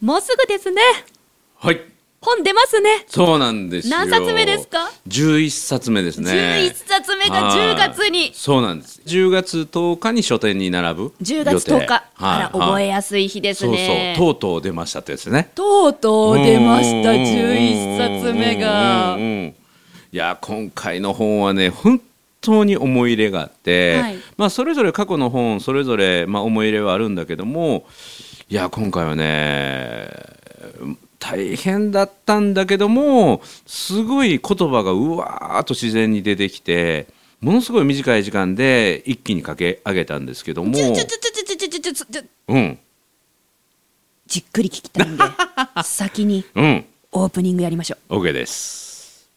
もうすぐですね。はい。本出ますね。そうなんですよ。何冊目ですか？11冊目ですね。11冊目が10月に。そうなんです。10月10日に書店に並ぶ10月10日。あら、覚ええやすい日ですそうね。そう。とうとう出ましたってやつね。とうとう出ました、うん11冊目が。いや今回の本はね本当に思い入れがあって、はい。まあそれぞれ過去の本それぞれまあ思い入れはあるんだけどもいや今回はね大変だったんだけどもすごい言葉がうわーっと自然に出てきてものすごい短い時間で一気に駆け上げたんですけども。じっくり聞きたいんで先にオープニングやりましょう。OK です。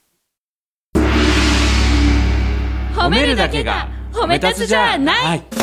褒めるだけが褒め立つじゃない、はい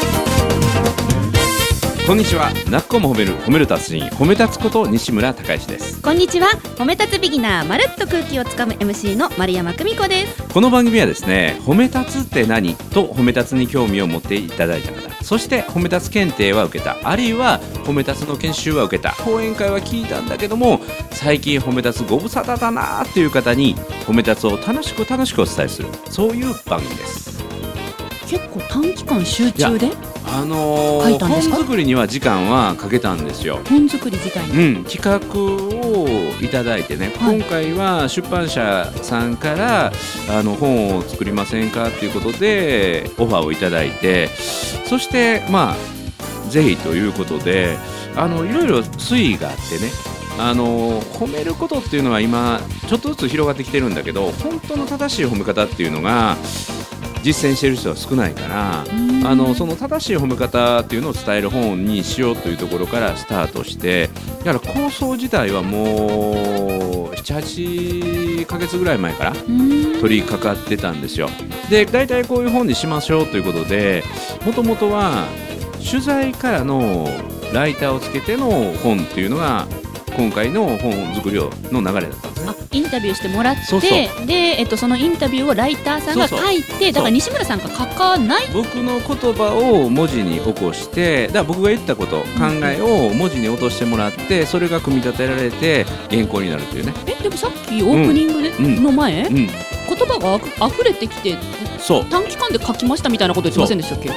こんにちは。なっこも褒める褒める達人褒め立つこと西村孝之です。こんにちは。褒め立つビギナーまるっと空気をつかむ MC の丸山久美子です。この番組はですね褒め立つって何と褒め立つに興味を持っていただいた方そして褒め立つ検定は受けたあるいは褒め立つの研修は受けた講演会は聞いたんだけども最近褒め立つご無沙汰だなっていう方に褒め立つを楽しく楽しくお伝えするそういう番組です。結構短期間集中で？あのー、本作りには時間はかけたんですよ。本作り自体に？うん、企画をいただいてね、はい。今回は出版社さんからあの本を作りませんかということでオファーをいただいて。そしてまあぜひということであのいろいろ推移があってね。あの褒めることっていうのは今ちょっとずつ広がってきてるんだけど本当の正しい褒め方っていうのが実践している人は少ないからん。あのその正しい褒め方っていうのを伝える本にしようというところからスタートしてだから構想自体はもう78ヶ月ぐらい前から取り掛かってたんですよ。で大体こういう本にしましょうということでもともとは取材からのライターをつけての本っていうのが今回の本作りの流れだった。んですねあインタビューしてもらってそうそう。で、えっと、そのインタビューをライターさんが書いてだから西村さんが書かない。僕の言葉を文字に起こしてだから僕が言ったこと考えを文字に落としてもらってそれが組み立てられて原稿になるというね、えでもさっきオープニングで、うん。の前、うん、言葉があふ溢れてきてそう。短期間で書きましたみたいなこと言ってませんでしたっけ？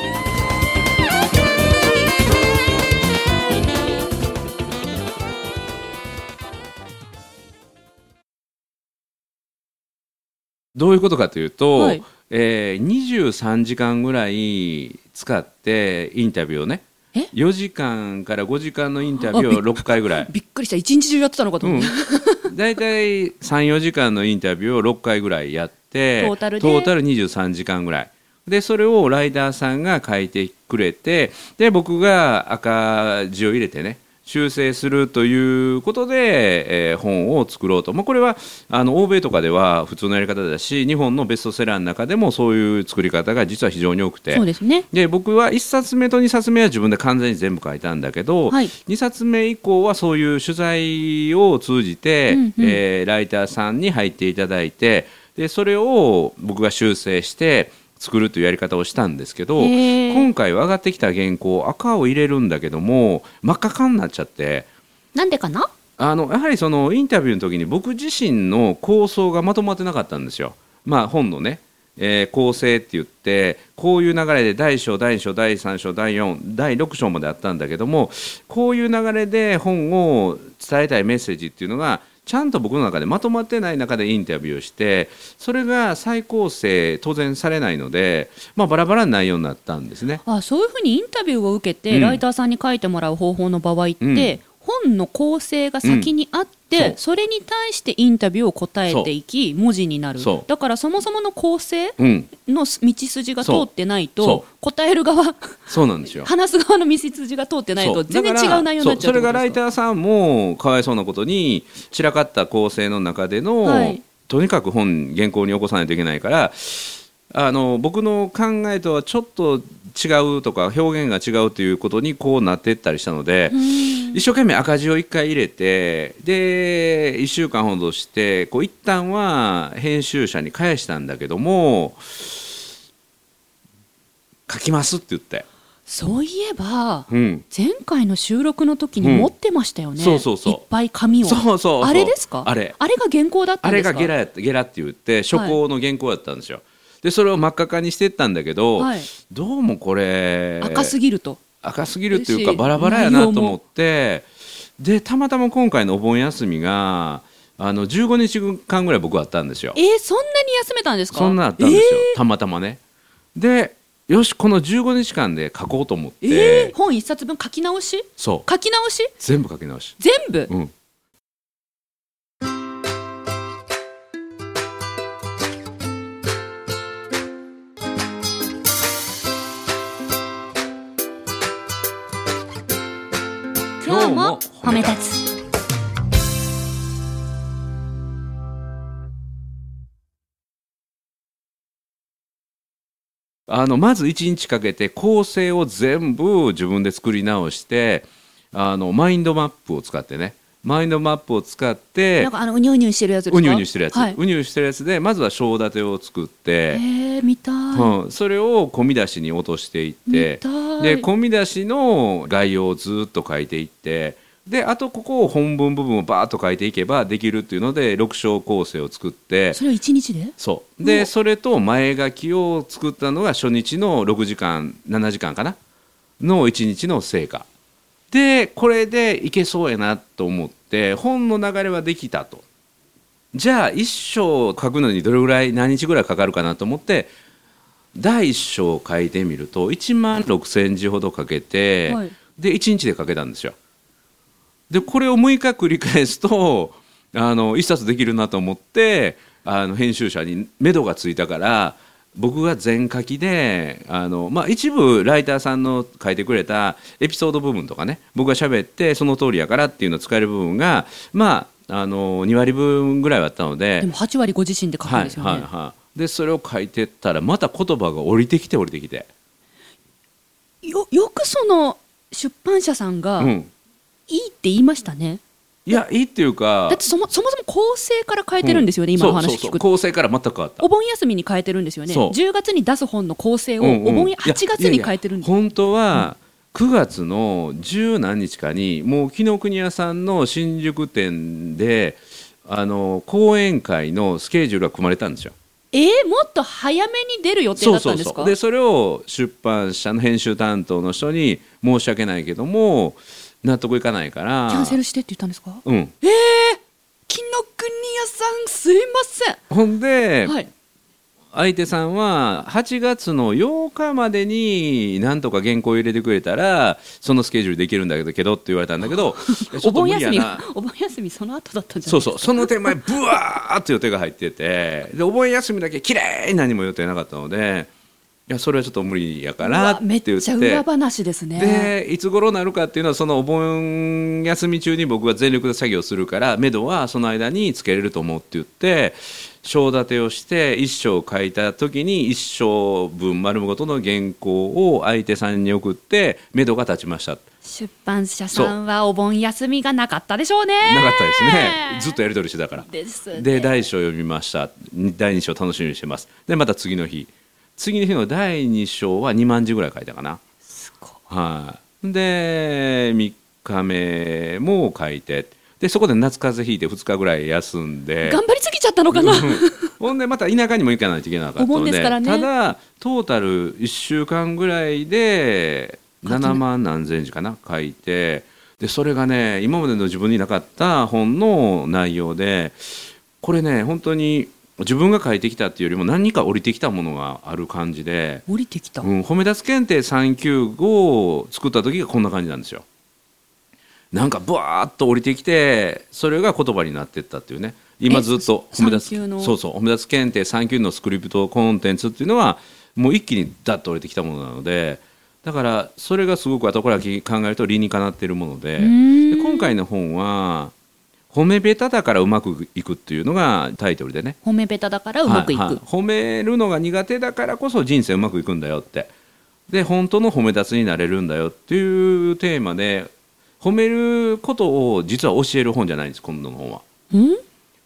どういうことかというと、はい。えー、23時間ぐらい使ってインタビューをね。え？4時間から5時間のインタビューを6回ぐらい、びっくりした。一日中やってたのかとうん思って、、大体34時間のインタビューを6回ぐらいやってトータルで？23時間ぐらい。でそれをライダーさんが書いてくれてで僕が赤字を入れてね修正するということで、えー本を作ろうと、まあ、これはあの欧米とかでは普通のやり方だし日本のベストセラーの中でもそういう作り方が実は非常に多くて。そうですね。で僕は1冊目と2冊目は自分で完全に全部書いたんだけど、はい。2冊目以降はそういう取材を通じて、うんうん。えーライターさんに入っていただいてでそれを僕が修正して作るというやり方をしたんですけど今回は上がってきた原稿赤を入れるんだけども真っ赤かになっちゃって。なんでかな？あのやはりそのインタビューの時に僕自身の構想がまとまってなかったんですよ。まあ本のね、えー構成って言ってこういう流れで第1章第2章第3章第4第6章まであったんだけどもこういう流れで本を伝えたいメッセージっていうのがちゃんと僕の中でまとまってない中でインタビューをしてそれが再構成当然されないので、まあ、バラバラな内容になったんですね。あそういうふうにインタビューを受けて、うんライターさんに書いてもらう方法の場合って、うん本の構成が先にあって、うん。そう。それに対してインタビューを答えていき文字になる。だからそもそもの構成うん、の道筋が通ってないとそ答える側そうなんですよ。話す側の道筋が通ってないと全然違う内容になっちゃうそれがライーターさんもかわいそうなことに散らかった構成の中での、はい。とにかく本原稿に起こさないといけないからあの僕の考えとはちょっと違うとか表現が違うということにこうなっていったりしたので一生懸命赤字を1回入れてで1週間ほどしてこう一旦は編集者に返したんだけども書きますって言って、そういえばうん、前回の収録の時に持ってましたよね、うんそうそうそう。いっぱい紙を。そうそうあれですか？あれ。あれが原稿だったあれんですか？がゲラやったゲラって言って初稿の原稿やったんですよ、でそれを真っ赤かにしてったんだけど、はい、どうもこれ赤すぎると赤すぎるっていうかバラバラやなと思ってでたまたま今回のお盆休みがあの15日間ぐらい僕はあったんですよ。えー、そんなに休めたんですか？そんなあったんですよ、たまたまね。でよしこの15日間で書こうと思って、えーえー本一冊分書き直し？そう。書き直し？全部書き直し。全部、うん褒め立つ。あのまず1日かけて構成を全部自分で作り直してあのマインドマップを使ってね。マインドマップを使ってなんかあのうにゅうにゅうしてるやつですか？うにゅうにゅうしてるやつ、はい。うにゅうしてるやつでまずは章立てを作って、えー、見たい、うん、それを込み出しに落としていって見たい。で込み出しの概要をずっと書いていってであとここを本文部分をバーッと書いていけばできるっていうので6章構成を作ってそれを一日で？そう。でそれと前書きを作ったのが初日の6時間7時間かな？の1日の成果。でこれでいけそうやなと思って本の流れはできたと。じゃあ1章書くのにどれぐらい何日ぐらいかかるかなと思って第1章を書いてみると1万6,000字ほどかけて、はい。で1日で書けたんですよ。でこれを6日繰り返すとあの1冊できるなと思ってあの編集者に目処がついたから僕が全書きであの、まあ、一部ライターさんの書いてくれたエピソード部分とかね僕が喋ってその通りやからっていうのを使える部分がまああの2割分ぐらいはあったのででも8割ご自身で書くんはいですよね、はいはい。でそれを書いてったらまた言葉が降りてきて降りてきて、よよくその出版社さんがうん、いいって言いましたね、いやいいっていうかだってそもそもそも構成から変えてるんですよね、今の話聞くと。構成から全く変わった。お盆休みに変えてるんですよね。そう。10月に出す本の構成をうんうん。お盆やいや8月に変えてるんですよ。本当は9月の十何日かにもう紀ノ国屋さんの新宿店であの講演会のスケジュールが組まれたんですよ。えー、もっと早めに出る予定だったんですか？でそれを出版社の編集担当の人に申し訳ないけども納得いかないから。キャンセルしてって言ったんですか？うん、えー、紀ノ国屋さんすいません。ほんで、はい。相手さんは8月の8日までになんとか原稿入れてくれたらそのスケジュールできるんだけど けどって言われたんだけどお盆休みお盆休みその後だったんじゃなそいうですか？そうその手前ブワーって予定が入っててでお盆休みだけ綺麗に何も予定なかったのでいやそれはちょっと無理やかうらってわめっ言っちゃ裏て。話ですね。でいつ頃なるかっていうのはそのお盆休み中に僕が全力で作業するから目処はその間につけれると思うって言って章立てをして一章書いた時に一章分丸ごとの原稿を相手さんに送って目処が立ちました。出版社さんはお盆休みがなかったでしょうね。なかったですね。ずっとやり取りしてたから。ですね。で第1章読みました。第2章楽しみにしてます。でまた次の日次の日の第2章は2万字ぐらい書いたかな。すごい。はい。で3日目も書いて。でそこで夏風邪ひいて2日ぐらい休んで。頑張りすぎちゃったのかな。うん。ほんでまた田舎にも行かないといけなかったので。ですからね。ただトータル1週間ぐらいで7万何千字かな書いて。でそれがね今までの自分になかった本の内容でこれね本当に自分が書いてきたっていうよりも何か降りてきたものがある感じで、降りてきた、うん、褒め立つ検定395を作った時がこんな感じなんですよ。なんかブワーッと降りてきてそれが言葉になってったっていうね。今ずっとえ褒め立つ3級のそうそう褒め立つ検定3級のスクリプトコンテンツっていうのはもう一気にダッと降りてきたものなのでだからそれがすごく後から考えると理にかなっているものでで今回の本は「褒めベタだからうまくいく」っていうのがタイトルでね。褒めベタだからうまくいく、はいはい。褒めるのが苦手だからこそ人生うまくいくんだよって。で本当の褒め立つになれるんだよっていうテーマで褒めることを実は教える本じゃないんです今度の本は。うん？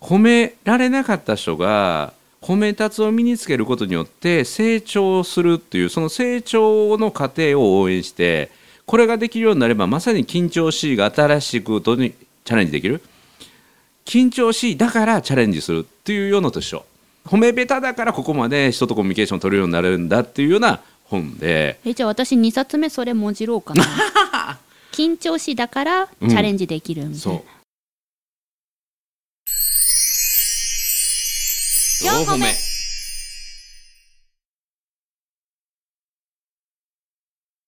褒められなかった人が褒め立つを身につけることによって成長するっていうその成長の過程を応援してこれができるようになればまさに緊張しいが新しいことにチャレンジできる緊張しいだからチャレンジするっていうようなと一緒褒めベタだからここまで人とコミュニケーション取れるようになるんだっていうような本で。えじゃあ私2冊目それもじろうかな。緊張しだからチャレンジできるみたいな、そう。四歩目。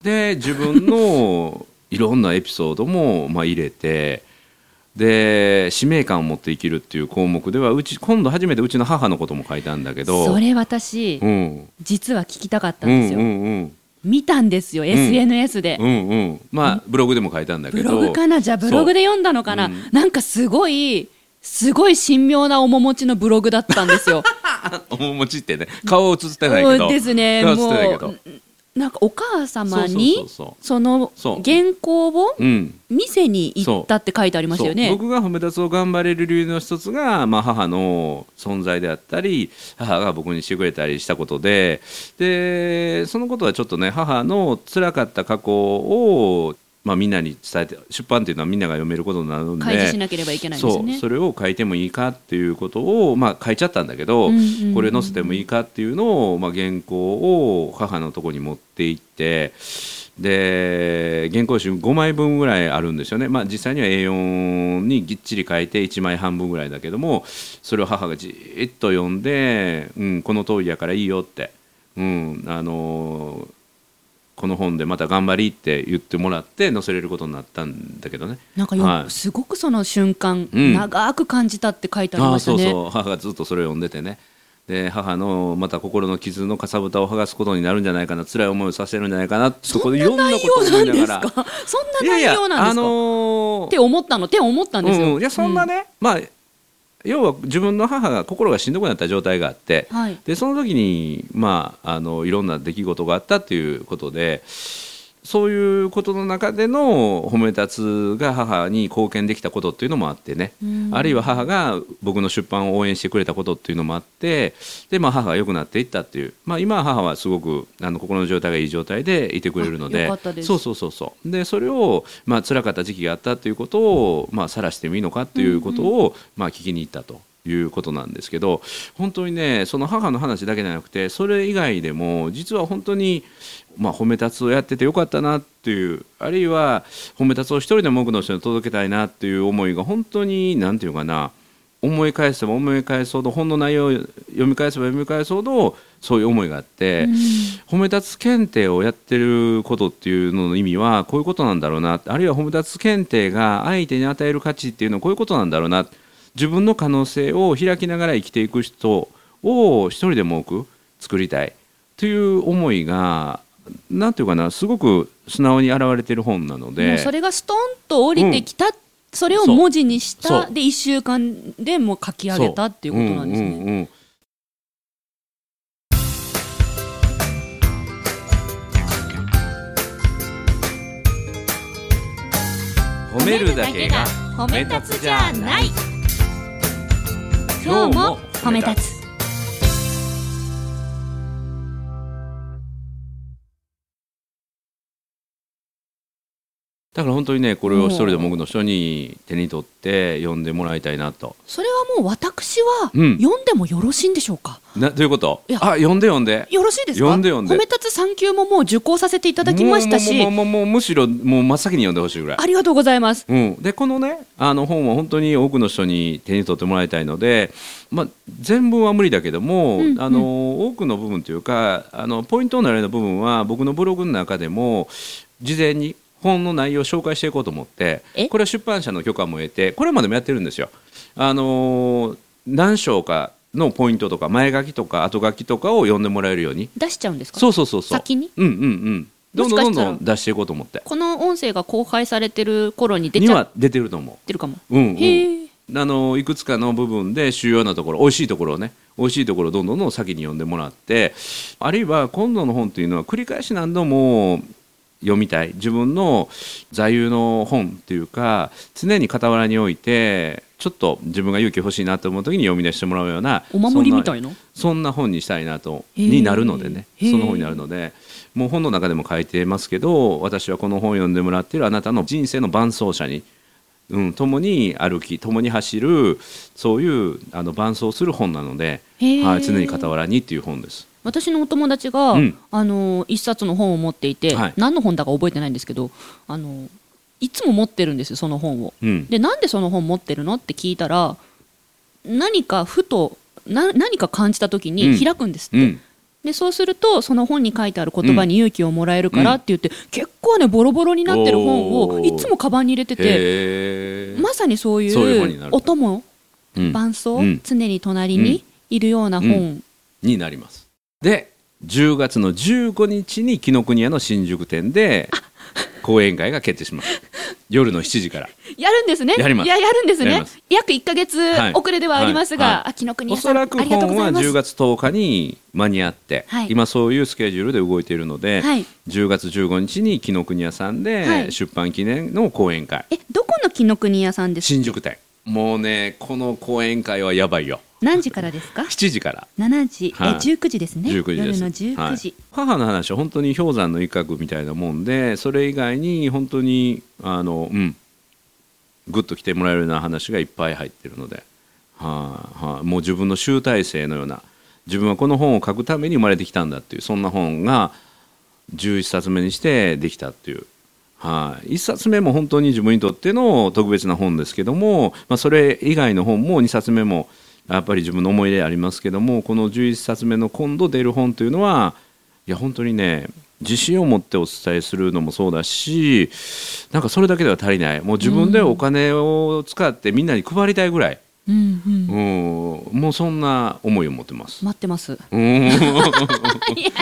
で自分のいろんなエピソードもまあ入れてで使命感を持って生きるっていう項目ではうち今度初めてうちの母のことも書いたんだけどそれ私、うん、実は聞きたかったうんんですよ、うんうん見たんですよ SNS で、うんうん。まあブログでも書いたんだけブどログかなじゃあブログで読んだのかな、そううん。なんかすごいすごい神妙な面持ちのブログだったんですよ。面持ちってね顔映ってないけど。ですね。顔映っもてないけど。うなんかお母様にその原稿をう。ん。店に行ったって書いてありましたよね。僕が褒め立つを頑張れる理由の一つが、まあ、母の存在であったり母が僕にしてくれたりしたことででそのことはちょっとね母の辛かった過去を、まあ、みんなに伝えて出版っていうのはみんなが読めることになるんで開示しなければいけないんですね。そうそれを書いてもいいかっていうことを、まあ、書いちゃったんだけど、うんうんうんこれ載せてもいいかっていうのを、まあ、原稿を母のとこに持って行ってで原稿集5枚分ぐらいあるんですよね、まあ、実際には A4 にぎっちり書いて1枚半分ぐらいだけどもそれを母がじーっと読んで、うん、この通りやからいいよって、うん、あのこの本でまた頑張りって言ってもらって載せれることになったんだけどね。なんかよ、はいすごくその瞬間、うん長く感じたって書いてありましたね。そうそう母がずっとそれを読んでてねで母のまた心の傷のかさぶたを剥がすことになるんじゃないかな辛い思いをさせるんじゃないかなそこでいろんな内ことを容なんです思いなが。そんな内容なんですか？あのーって思ったのって思ったんですよ。うん、いやそんなね、まあ要は自分の母が心がしんどくなった状態があってうんはい。でその時にまああのいろんな出来事があったっていうことでそういうことの中での褒め立つが母に貢献できたことっていうのもあってね、うん。あるいは母が僕の出版を応援してくれたことっていうのもあってで、まあ、母が良くなっていったっていう、まあ、今は母はすごくあの心の状態がいい状態でいてくれるのあでそうそうそうそう。でそれを、まあ辛かった時期があったっていうことを、まあ晒してもいいのかっていうことを、まあ、聞きに行ったと。いうことなんですけど本当にねその母の話だけじゃなくてそれ以外でも実は本当に、まあ、褒め立つをやっててよかったなっていうあるいは褒め立つを一人でも多くの人に届けたいなっていう思いが本当に何て言うかな思い返せば思い返すほど本の内容を読み返せば読み返すほどそういう思いがあって、褒め立つ検定をやってることっていうのの意味はこういうことなんだろうなあるいは褒め立つ検定が相手に与える価値っていうのはこういうことなんだろうな自分の可能性を開きながら生きていく人を一人でも多く作りたいという思いがなんていうかなすごく素直に現れてる本なのもうで。それがストンと降りてきた、それを文字にしたで1週間でもう書き上げたっていうことなんですね。うんうんうん。褒めるだけが褒め立つじゃない今日も褒め立つ。だから本当にねこれを一人でも多くの人に手に取って読んでもらいたいなと。それはもう私はうん。読んでもよろしいんでしょうか、などういうこと？いや。あ読んで読んで。よろしいですか？読んで読んで。褒め立つ3級ももう受講させていただきましたし。もうもうもうもうむしろもう真っ先に読んでほしいぐらい。ありがとうございます。うん、でこのねあの本は本当に多くの人に手に取ってもらいたいので、まあ、全文は無理だけども、うんうん。あの多くの部分というかあのポイントになるような部分は僕のブログの中でも事前に本の内容を紹介していこうと思ってえ？これは出版社の許可も得てこれまでもやってるんですよ。あの何章かのポイントとか前書きとか後書きとかを読んでもらえるように。出しちゃうんですか？そうそうそうそう。先に？うんうんうん。どんどんどんどん出していこうと思って。この音声が公開されてる頃に出にちゃっは出てると思う。てるかも、うんうん。へえ。あのいくつかの部分で主要なところ美味しいところをね美味しいところをどんどんどん先に読んでもらってあるいは今度の本というのは繰り返し何度も読みたい。自分の座右の本っていうか常に傍らに置いてちょっと自分が勇気欲しいなと思う時に読み出してもらうようなお守りみたいいなそんな本にしたいなとになるのでね。その本になるので。もう本の中でも書いてますけど私はこの本を読んでもらっているあなたの人生の伴走者に、うん、共に歩き共に走るそういうあの伴走する本なので、はい、常に傍らにっていう本です。私のお友達が、うん。あの一冊の本を持っていて、はい。何の本だか覚えてないんですけどあのいつも持ってるんですよその本を。うん。でなんでその本持ってるのって聞いたら何かふとな何か感じた時に開くんですって、うん。でそうするとその本に書いてある言葉に勇気をもらえるからって言って、結構ねボロボロになってる本をいつもカバンに入れててまさにそういそういう本になるうお供うん。伴走、うん。常に隣にいるような本、になります。で10月の15日に紀ノ国屋の新宿店で講演会が決定します。夜の7時から。やるんですね。やります。いややるんですね。約1か月はい。遅れではありますが、はい。はい。あ紀ノ国お屋さんそらく本はざいます。10月10日に間に合って、はい。今そういうスケジュールで動いているので、はい。10月15日に紀ノ国屋さんはい。で出版記念の講演会、えどこの紀ノ国屋さんですか？新宿店。もうねこの講演会はやばいよ何時からですか？7時から。7時、はい。え19時ですね。19時夜の19時、はい。母の話は本当に氷山の一角みたいなもんでそれ以外に本当にあのうん。グッと来てもらえるような話がいっぱい入ってるので、はい。はい。もう自分の集大成のような。自分はこの本を書くために生まれてきたんだっていうそんな本が11冊目にしてできたっていう。はい、1冊目も本当に自分にとっての特別な本ですけども、まあ、それ以外の本も2冊目もやっぱり自分の思い出ありますけどもこの11冊目の今度出る本というのはいや本当にね自信を持ってお伝えするのもそうだしなんかそれだけでは足りない。もう自分でお金を使ってみんなに配りたいぐらい、うんうん。うん、もうそんな思いを持ってます。待ってます。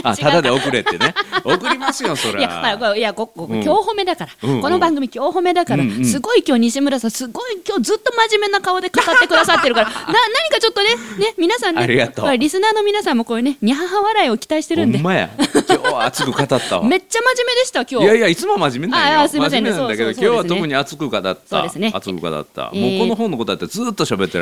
あただで送れってね。送りますよそれいや、まあいや、ここ、うん。今日褒めだから、うんうん。この番組今日褒めだから、うんうん。すごい今日西村さん、すごい今日ずっと真面目な顔で語ってくださってるから、な、何かちょっとね、ね、皆さんね、ありがとう。これリスナーの皆さんもこういうね、にゃはは笑いを期待してるんで。ほん、まや。今日は熱く語ったわ。めっちゃ真面目でした、今日。いやいやいつも真面目なんよ。すいませんね。真面目なんだけどそうそうそう今日は特に熱く語った。そうですね。熱く語った、えーもうこの本のことだってずっと喋って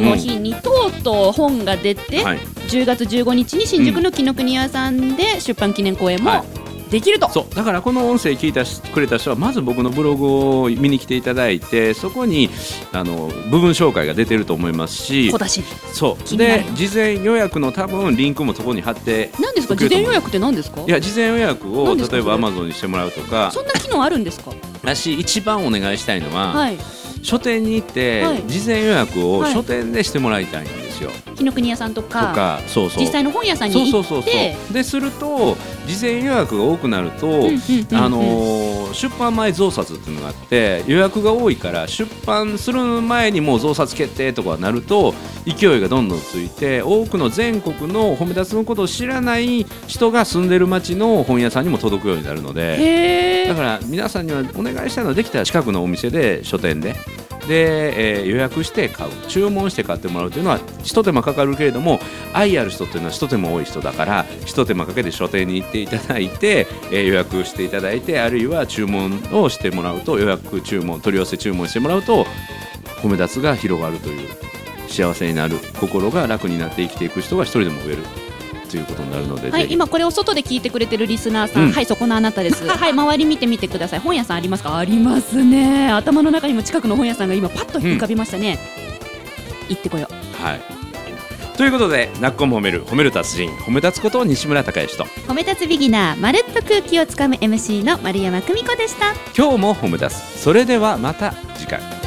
の日に、とうとう本が出て、はい。10月15日に新宿の紀ノ国屋さんで出版記念公演もはい。できると。そう。だからこの音声聞いたしくれた人はまず僕のブログを見に来ていただいてそこにあの部分紹介が出てると思いますし。小出し。に。そうで事前予約の多分リンクもそこに貼って何ですか、事前予約って何ですか？いや事前予約を例えばそれ。Amazon にしてもらうとか。そんな機能あるんですか？だし一番お願いしたいのは、はい。書店に行って、はい。事前予約をはい。書店でしてもらいたいんですよ。紀ノ国屋さんととかかそうそう実際の本屋さんに行そうそうそうってですると事前予約が多くなると、出版前増刷っていうのがあって予約が多いから出版する前にもう増刷決定とかなると勢いがどんどんついて多くの全国の褒め立つのことを知らない人が住んでる町の本屋さんにも届くようになるので。だから皆さんにはお願いしたいのはできたら近くのお店で書店でで、えー予約して買う注文して買ってもらうというのは一手間かかるけれども愛ある人っていうのは一手間多い人だから一手間かけて書店に行っていただいて、えー予約していただいてあるいは注文をしてもらうと予約注文取り寄せ注文してもらうと褒め立つが広がるという幸せになる心が楽になって生きていく人が一人でも増える。ということになるので、はい、今これを外で聞いてくれてるリスナーさん、うんはい、そこのあなたです。はい、周り見てみてください。本屋さんありますか？ありますね。頭の中にも近くの本屋さんが今パッと浮かびましたね。行ってこよう。はいということで、なっこも褒める、褒める達人、褒め立つこと西村孝之と、褒め立つビギナー、まるっと空気をつかむ MC の丸山久美子でした。今日も褒め立つ。それではまた次回。